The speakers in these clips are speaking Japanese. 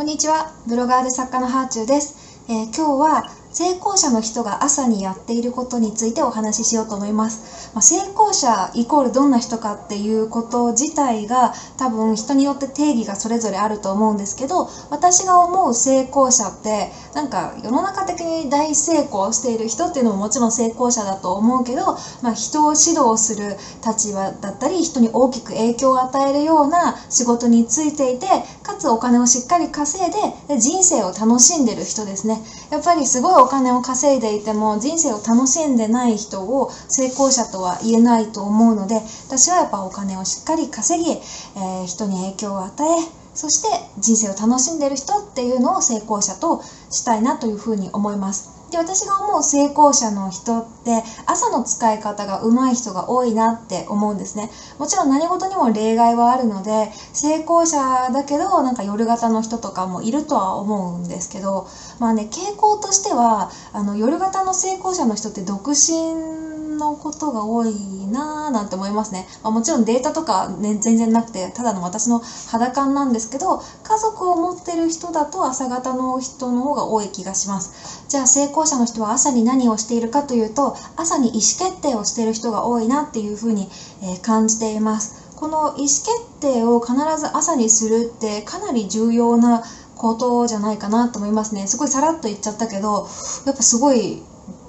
こんにちは。ブロガーで作家のハーチューです。えー、今日は成功者の人が朝にやっていることについてお話ししようと思います。まあ、成功者イコールどんな人かっていうこと自体が多分人によって定義がそれぞれあると思うんですけど、私が思う成功者ってなんか世の中的に大成功している人っていうのももちろん成功者だと思うけど、まあ、人を指導する立場だったり人に大きく影響を与えるような仕事についていてかつお金をしっかり稼いで人生を楽しんでる人ですねやっぱりすごいお金を稼いでいても人生を楽しんでない人を成功者とは言えないと思うので私はやっぱお金をしっかり稼ぎ、えー、人に影響を与えそして人生を楽しんでる人っていうのを成功者としたいなというふうに思います。で私が思う成功者の人って朝の使い方が上手い人が多いなって思うんですね。もちろん何事にも例外はあるので成功者だけどなんか夜型の人とかもいるとは思うんですけどまあね傾向としてはあの夜型の成功者の人って独身のことが多いなぁなんて思いますね、まあ、もちろんデータとか、ね、全然なくてただの私の肌感なんですけど家族を持ってる人だと朝方の人の方が多い気がします。じゃあ成功者の人は朝に何をしているかというと朝に意思決定をしている人が多いなっていうふうに、え感じています。この意思決定を必ず朝にするってかなり重要なことじゃないかなと思いますね。すごいさらっと言っちゃったけどやっぱすごい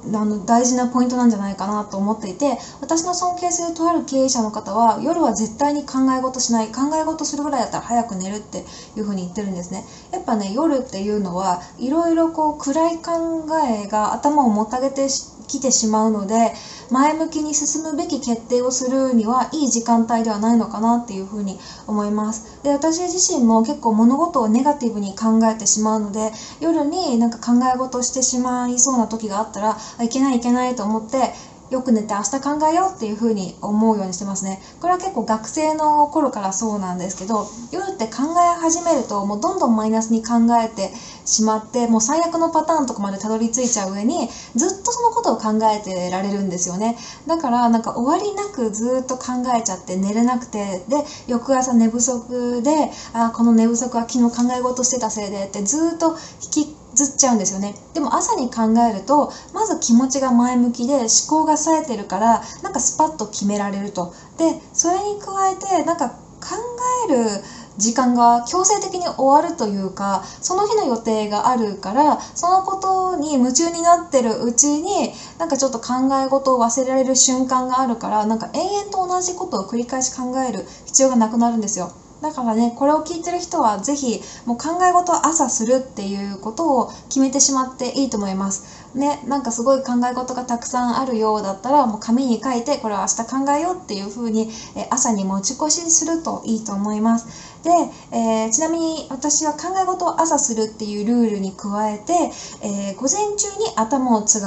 あの大事なポイントなんじゃないかなと思っていて私の尊敬するとある経営者の方は夜は絶対に考え事しない。考え事するぐらいだったら早く寝るっていうふうに言ってるんですね。やっぱね夜っていうのはいろいろこう暗い考えが頭をもたげてきてしまうので前向きに進むべき決定をするにはいい時間帯ではないのかなっていうふうに思います。で私自身も結構物事をネガティブに考えてしまうので夜になんか考え事をしてしまいそうな時があったらいけないいけないと思ってよく寝て明日考えようっていう風に思うようにしてますね。これは結構学生の頃からそうなんですけど、夜って考え始めるともうどんどんマイナスに考えてしまって、もう最悪のパターンとかまでたどり着いちゃう上に、ずっとそのことを考えてられるんですよね。だからなんか終わりなくずっと考えちゃって寝れなくて、で、翌朝寝不足で、あ、この寝不足は昨日考え事してたせいでってずっと引きずっちゃうんですよねでも朝に考えるとまず気持ちが前向きで思考が冴えてるからなんかスパッと決められるとでそれに加えてなんか考える時間が強制的に終わるというかその日の予定があるからそのことに夢中になってるうちになんかちょっと考え事を忘れられる瞬間があるからなんか延々と同じことを繰り返し考える必要がなくなるんですよ。だからねこれを聞いてる人は是非もう考え事を朝するっていうことを決めてしまっていいと思います。ね、なんかすごい考え事がたくさんあるようだったらもう紙に書いてこれは明日考えようっていうふうに、朝に持ち越しするといいと思います。で、えー、ちなみに私は考え事を朝するっていうルールに加えて、えー、午前中に頭を使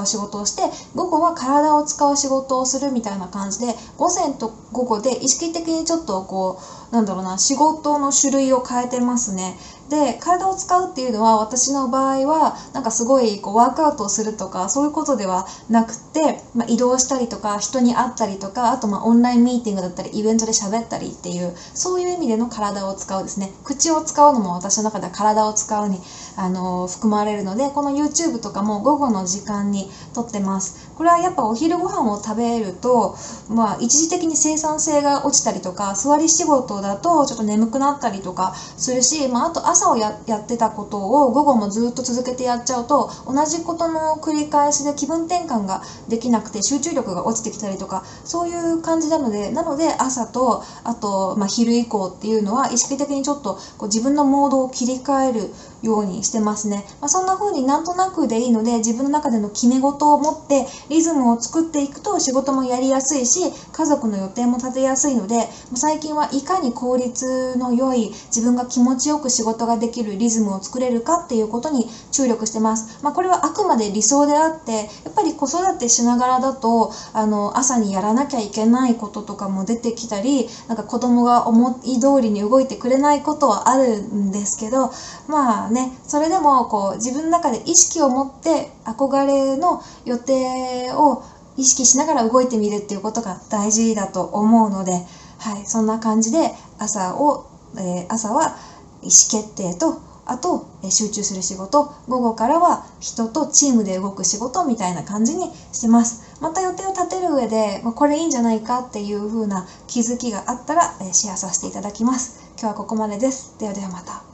う仕事をして午後は体を使う仕事をするみたいな感じで午前と午後で意識的にちょっとこうなんだろうな仕事の種類を変えてますね。で体を使うっていうのは私の場合はなんかすごいこうワークアウトをするとかそういうことではなくて、まあ、移動したりとか人に会ったりとかあとまあオンラインミーティングだったりイベントで喋ったりっていうそういう意味での体を使うですね。口を使うのも私の中では体を使うにあの含まれるのでこの YouTube とかも午後の時間に撮ってます。これはやっぱお昼ご飯を食べると、まあ、一時的に生産性が落ちたりとか座り仕事だとちょっと眠くなったりとかするし、まあ、あと朝をややってたことを午後もずっと続けてやっちゃうと同じことの繰り返しで気分転換ができなくて集中力が落ちてきたりとかそういう感じなのでなので朝とあと、まあ、昼以降っていうのは意識的にちょっとこう自分のモードを切り替えるようにしてますね、まあ、そんな風になんとなくでいいので自分の中での決め事を持ってリズムを作っていくと仕事もやりやすいし家族の予定も立てやすいので最近はいかに効率の良い自分が気持ちよく仕事ができるリズムを作れるかっていうことに注力してます、まあ、これはあくまで理想であってやっぱり子育てしながらだとあの朝にやらなきゃいけないこととかも出てきたりなんか子供が思い通りに動いてくれないことはあるんですけどまあねね。それでもこう自分の中で意識を持って憧れの予定を意識しながら動いてみるっていうことが大事だと思うので、はい、そんな感じで朝を、えー、朝は意思決定とあとえ集中する仕事。午後からは人とチームで動く仕事みたいな感じにしてます。また予定を立てる上でまあこれいいんじゃないかっていう風な気づきがあったらえシェアさせていただきます。今日はここまでです。ではではまた。